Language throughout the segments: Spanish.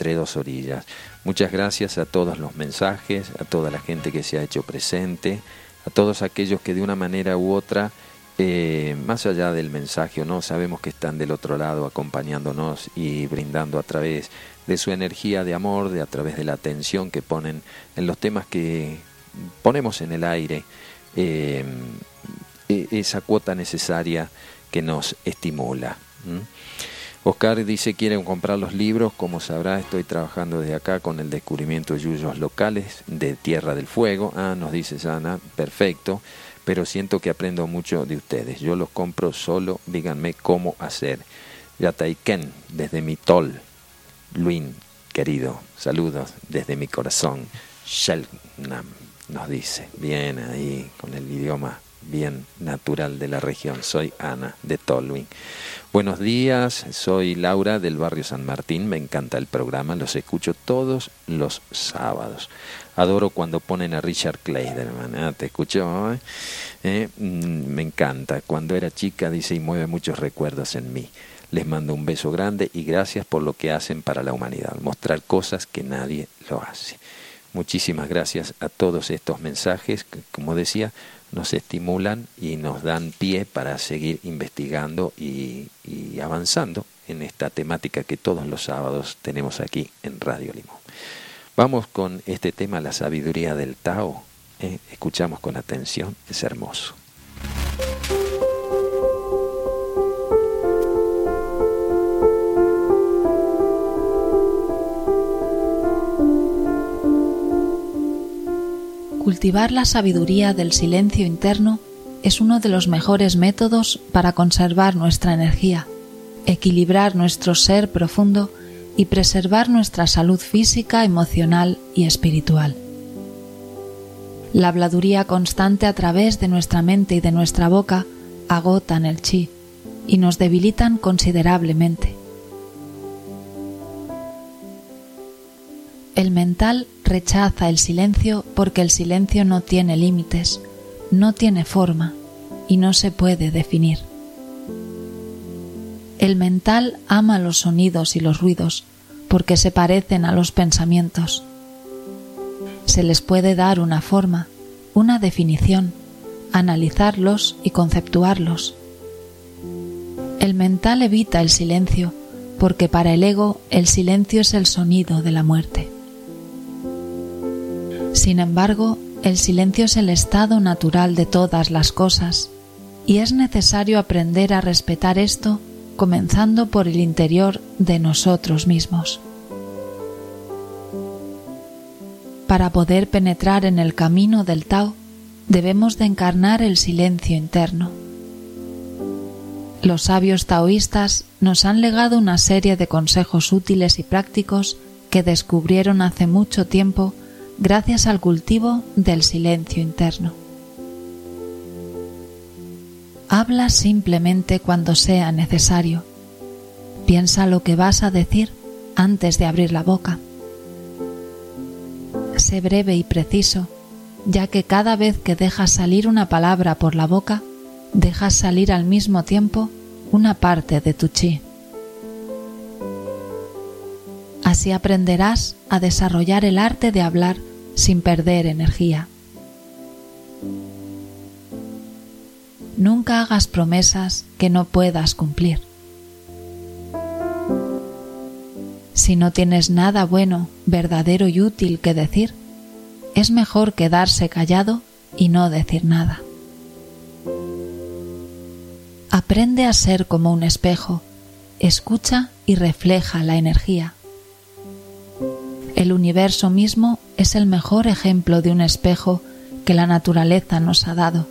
entre dos orillas. Muchas gracias a todos los mensajes, a toda la gente que se ha hecho presente, a todos aquellos que de una manera u otra, eh, más allá del mensaje o no, sabemos que están del otro lado acompañándonos y brindando a través de su energía de amor, de a través de la atención que ponen en los temas que ponemos en el aire, eh, e, esa cuota necesaria que nos estimula. Oscar dice quieren comprar los libros, como sabrá estoy trabajando desde acá con el descubrimiento de yuyos locales de Tierra del Fuego. Ah, nos dice Sana, perfecto, pero siento que aprendo mucho de ustedes. Yo los compro solo, díganme cómo hacer. Yataiken, desde mi tol. Luin, querido, saludos desde mi corazón. Shelnam nos dice, bien ahí con el idioma bien natural de la región. Soy Ana de Tolwyn. Buenos días, soy Laura del barrio San Martín. Me encanta el programa, los escucho todos los sábados. Adoro cuando ponen a Richard Kleiderman. ¿eh? ¿Te escuchó? Eh? Eh, mm, me encanta. Cuando era chica, dice, y mueve muchos recuerdos en mí. Les mando un beso grande y gracias por lo que hacen para la humanidad. Mostrar cosas que nadie lo hace. Muchísimas gracias a todos estos mensajes como decía, nos estimulan y nos dan pie para seguir investigando y, avanzando en esta temática que todos los sábados tenemos aquí en Radio Limón. Vamos con este tema, la sabiduría del Tao. ¿eh? Escuchamos con atención, es hermoso. Cultivar la sabiduría del silencio interno es uno de los mejores métodos para conservar nuestra energía, equilibrar nuestro ser profundo y preservar nuestra salud física, emocional y espiritual. La habladuría constante a través de nuestra mente y de nuestra boca agotan el chi y nos debilitan considerablemente. El mental rechaza el silencio porque el silencio no tiene límites, no tiene forma y no se puede definir. El mental ama los sonidos y los ruidos porque se parecen a los pensamientos. Se les puede dar una forma, una definición, analizarlos y conceptuarlos. El mental evita el silencio porque para el ego el silencio es el sonido de la muerte. Sin embargo, el silencio es el estado natural de todas las cosas, y es necesario aprender a respetar esto comenzando por el interior de nosotros mismos. Para poder penetrar en el camino del Tao, debemos de encarnar el silencio interno. Los sabios taoístas nos han legado una serie de consejos útiles y prácticos que descubrieron hace mucho tiempo gracias al cultivo del silencio interno. Habla simplemente cuando sea necesario. Piensa lo que vas a decir antes de abrir la boca. Sé breve y preciso, ya que cada vez que dejas salir una palabra por la boca, dejas salir al mismo tiempo una parte de tu chi. Así aprenderás a desarrollar el arte de hablar sin perder energía. Nunca hagas promesas que no puedas cumplir. Si no tienes nada bueno, verdadero y útil que decir, es mejor quedarse callado y no decir nada. Aprende a ser como un espejo, escucha y refleja la energía. El universo mismo es el mejor ejemplo de un espejo que la naturaleza nos ha dado,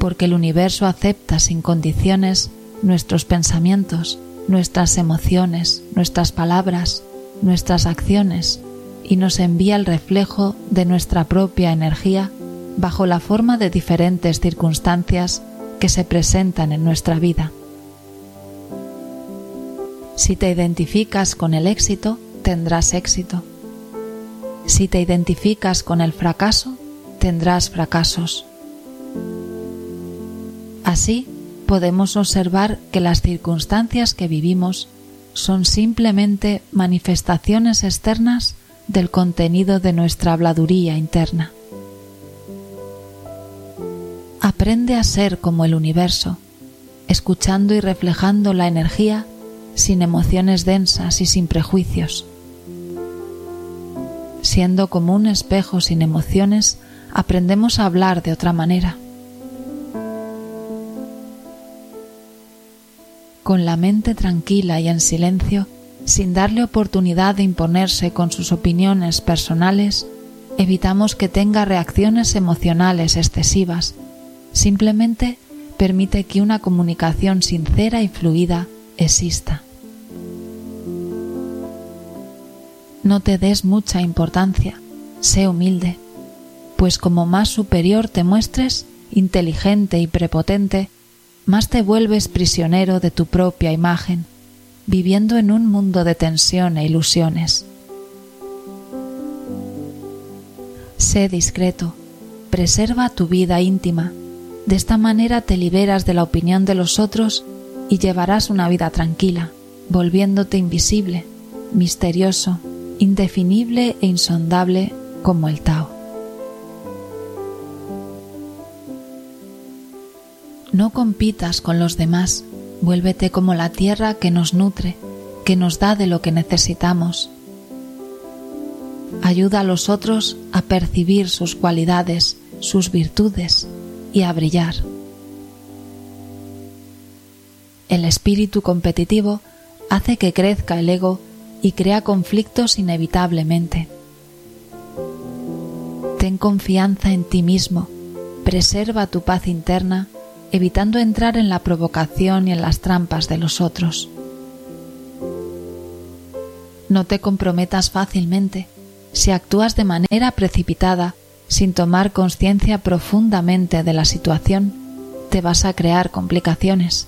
porque el universo acepta sin condiciones nuestros pensamientos, nuestras emociones, nuestras palabras, nuestras acciones y nos envía el reflejo de nuestra propia energía bajo la forma de diferentes circunstancias que se presentan en nuestra vida. Si te identificas con el éxito, tendrás éxito. Si te identificas con el fracaso, tendrás fracasos. Así podemos observar que las circunstancias que vivimos son simplemente manifestaciones externas del contenido de nuestra habladuría interna. Aprende a ser como el universo, escuchando y reflejando la energía sin emociones densas y sin prejuicios. Siendo como un espejo sin emociones, aprendemos a hablar de otra manera. Con la mente tranquila y en silencio, sin darle oportunidad de imponerse con sus opiniones personales, evitamos que tenga reacciones emocionales excesivas. Simplemente permite que una comunicación sincera y fluida exista. No te des mucha importancia, sé humilde, pues como más superior te muestres, inteligente y prepotente, más te vuelves prisionero de tu propia imagen, viviendo en un mundo de tensión e ilusiones. Sé discreto, preserva tu vida íntima, de esta manera te liberas de la opinión de los otros y llevarás una vida tranquila, volviéndote invisible, misterioso, indefinible e insondable como el Tao. No compitas con los demás, vuélvete como la tierra que nos nutre, que nos da de lo que necesitamos. Ayuda a los otros a percibir sus cualidades, sus virtudes y a brillar. El espíritu competitivo hace que crezca el ego y crea conflictos inevitablemente. Ten confianza en ti mismo, preserva tu paz interna, evitando entrar en la provocación y en las trampas de los otros. No te comprometas fácilmente. Si actúas de manera precipitada, sin tomar conciencia profundamente de la situación, te vas a crear complicaciones.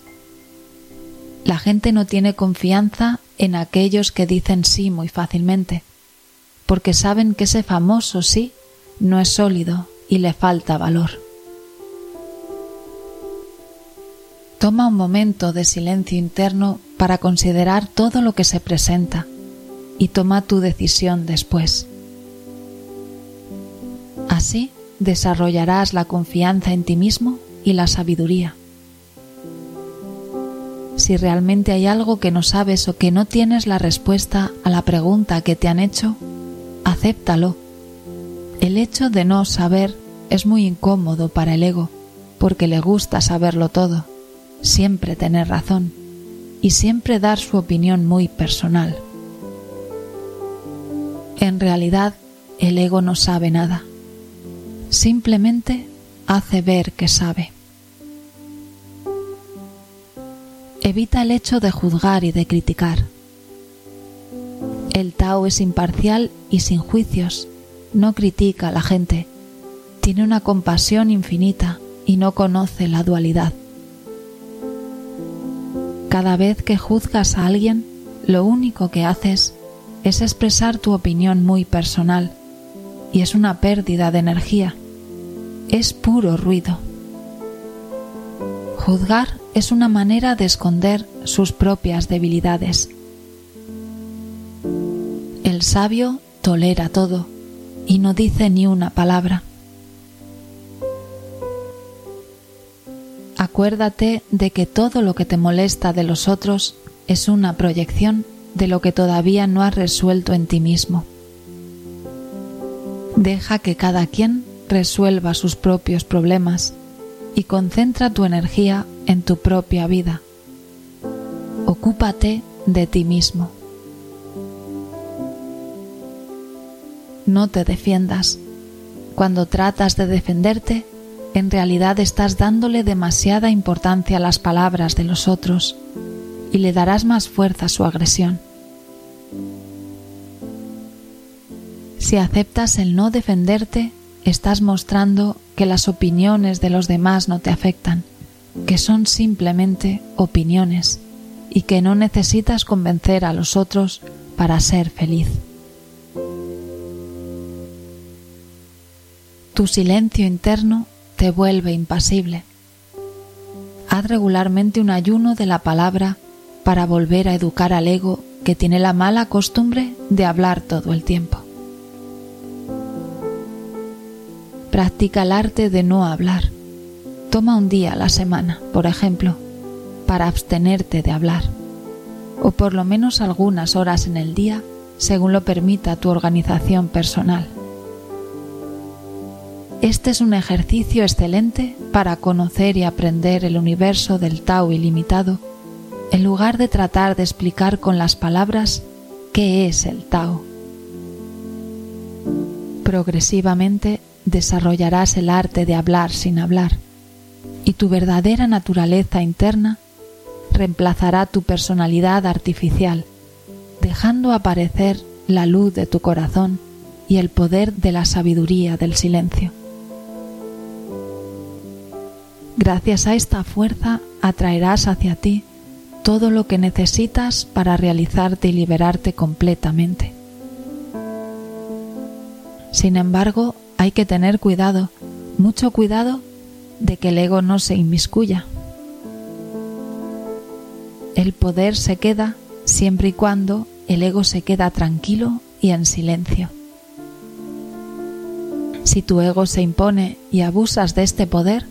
La gente no tiene confianza en aquellos que dicen sí muy fácilmente, porque saben que ese famoso sí no es sólido y le falta valor. Toma un momento de silencio interno para considerar todo lo que se presenta y toma tu decisión después. Así desarrollarás la confianza en ti mismo y la sabiduría. Si realmente hay algo que no sabes o que no tienes la respuesta a la pregunta que te han hecho, acéptalo. El hecho de no saber es muy incómodo para el ego, porque le gusta saberlo todo, siempre tener razón y siempre dar su opinión muy personal. En realidad, el ego no sabe nada. Simplemente hace ver que sabe. Evita el hecho de juzgar y de criticar. El Tao es imparcial y sin juicios, no critica a la gente, tiene una compasión infinita y no conoce la dualidad. Cada vez que juzgas a alguien, lo único que haces es expresar tu opinión muy personal y es una pérdida de energía. Es puro ruido. Juzgar es una manera de esconder sus propias debilidades. El sabio tolera todo y no dice ni una palabra. Acuérdate de que todo lo que te molesta de los otros es una proyección de lo que todavía no has resuelto en ti mismo. Deja que cada quien resuelva sus propios problemas y concentra tu energía en tu propia vida. Ocúpate de ti mismo. No te defiendas. Cuando tratas de defenderte, en realidad estás dándole demasiada importancia a las palabras de los otros y le darás más fuerza a su agresión. Si aceptas el no defenderte, estás mostrando que las opiniones de los demás no te afectan, que son simplemente opiniones y que no necesitas convencer a los otros para ser feliz. Tu silencio interno te vuelve impasible. Haz regularmente un ayuno de la palabra para volver a educar al ego que tiene la mala costumbre de hablar todo el tiempo. Practica el arte de no hablar. Toma un día a la semana, por ejemplo, para abstenerte de hablar, o por lo menos algunas horas en el día, según lo permita tu organización personal. Este es un ejercicio excelente para conocer y aprender el universo del Tao ilimitado, en lugar de tratar de explicar con las palabras qué es el Tao. Progresivamente desarrollarás el arte de hablar sin hablar, y tu verdadera naturaleza interna reemplazará tu personalidad artificial, dejando aparecer la luz de tu corazón y el poder de la sabiduría del silencio. Gracias a esta fuerza atraerás hacia ti todo lo que necesitas para realizarte y liberarte completamente. Sin embargo, hay que tener cuidado, mucho cuidado de que el ego no se inmiscuya. El poder se queda siempre y cuando el ego se queda tranquilo y en silencio. Si tu ego se impone y abusas de este poder,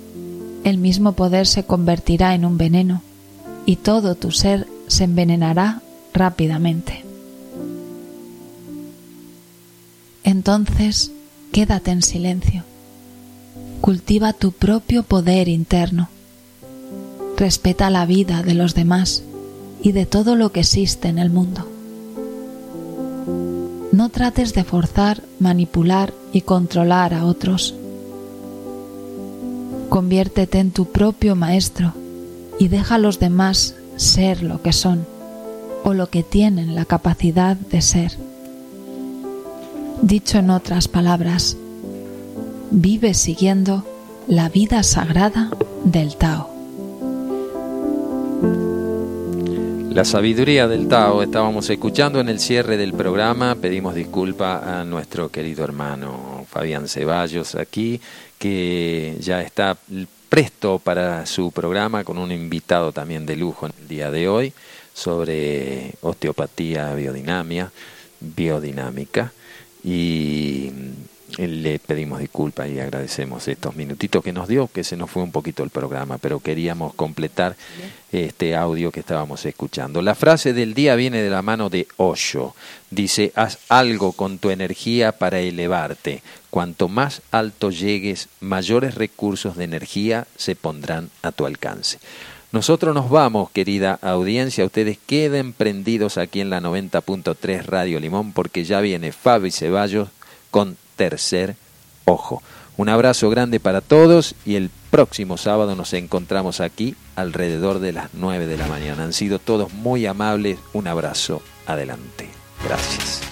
el mismo poder se convertirá en un veneno y todo tu ser se envenenará rápidamente. Entonces, quédate en silencio. Cultiva tu propio poder interno. Respeta la vida de los demás y de todo lo que existe en el mundo. No trates de forzar, manipular y controlar a otros Conviértete en tu propio maestro y deja a los demás ser lo que son o lo que tienen la capacidad de ser. Dicho en otras palabras, vive siguiendo la vida sagrada del Tao. La sabiduría del Tao estábamos escuchando en el cierre del programa. Pedimos disculpa a nuestro querido hermano Fabián Ceballos aquí, que ya está presto para su programa con un invitado también de lujo en el día de hoy sobre osteopatía biodinamia, biodinámica y le pedimos disculpas y agradecemos estos minutitos que nos dio, que se nos fue un poquito el programa, pero queríamos completar este audio que estábamos escuchando. La frase del día viene de la mano de Osho. Dice, haz algo con tu energía para elevarte. Cuanto más alto llegues, mayores recursos de energía se pondrán a tu alcance. Nosotros nos vamos, querida audiencia. Ustedes queden prendidos aquí en la 90.3 Radio Limón porque ya viene Fabi Ceballos con tercer ojo. Un abrazo grande para todos y el próximo sábado nos encontramos aquí alrededor de las 9 de la mañana. Han sido todos muy amables. Un abrazo. Adelante. Gracias.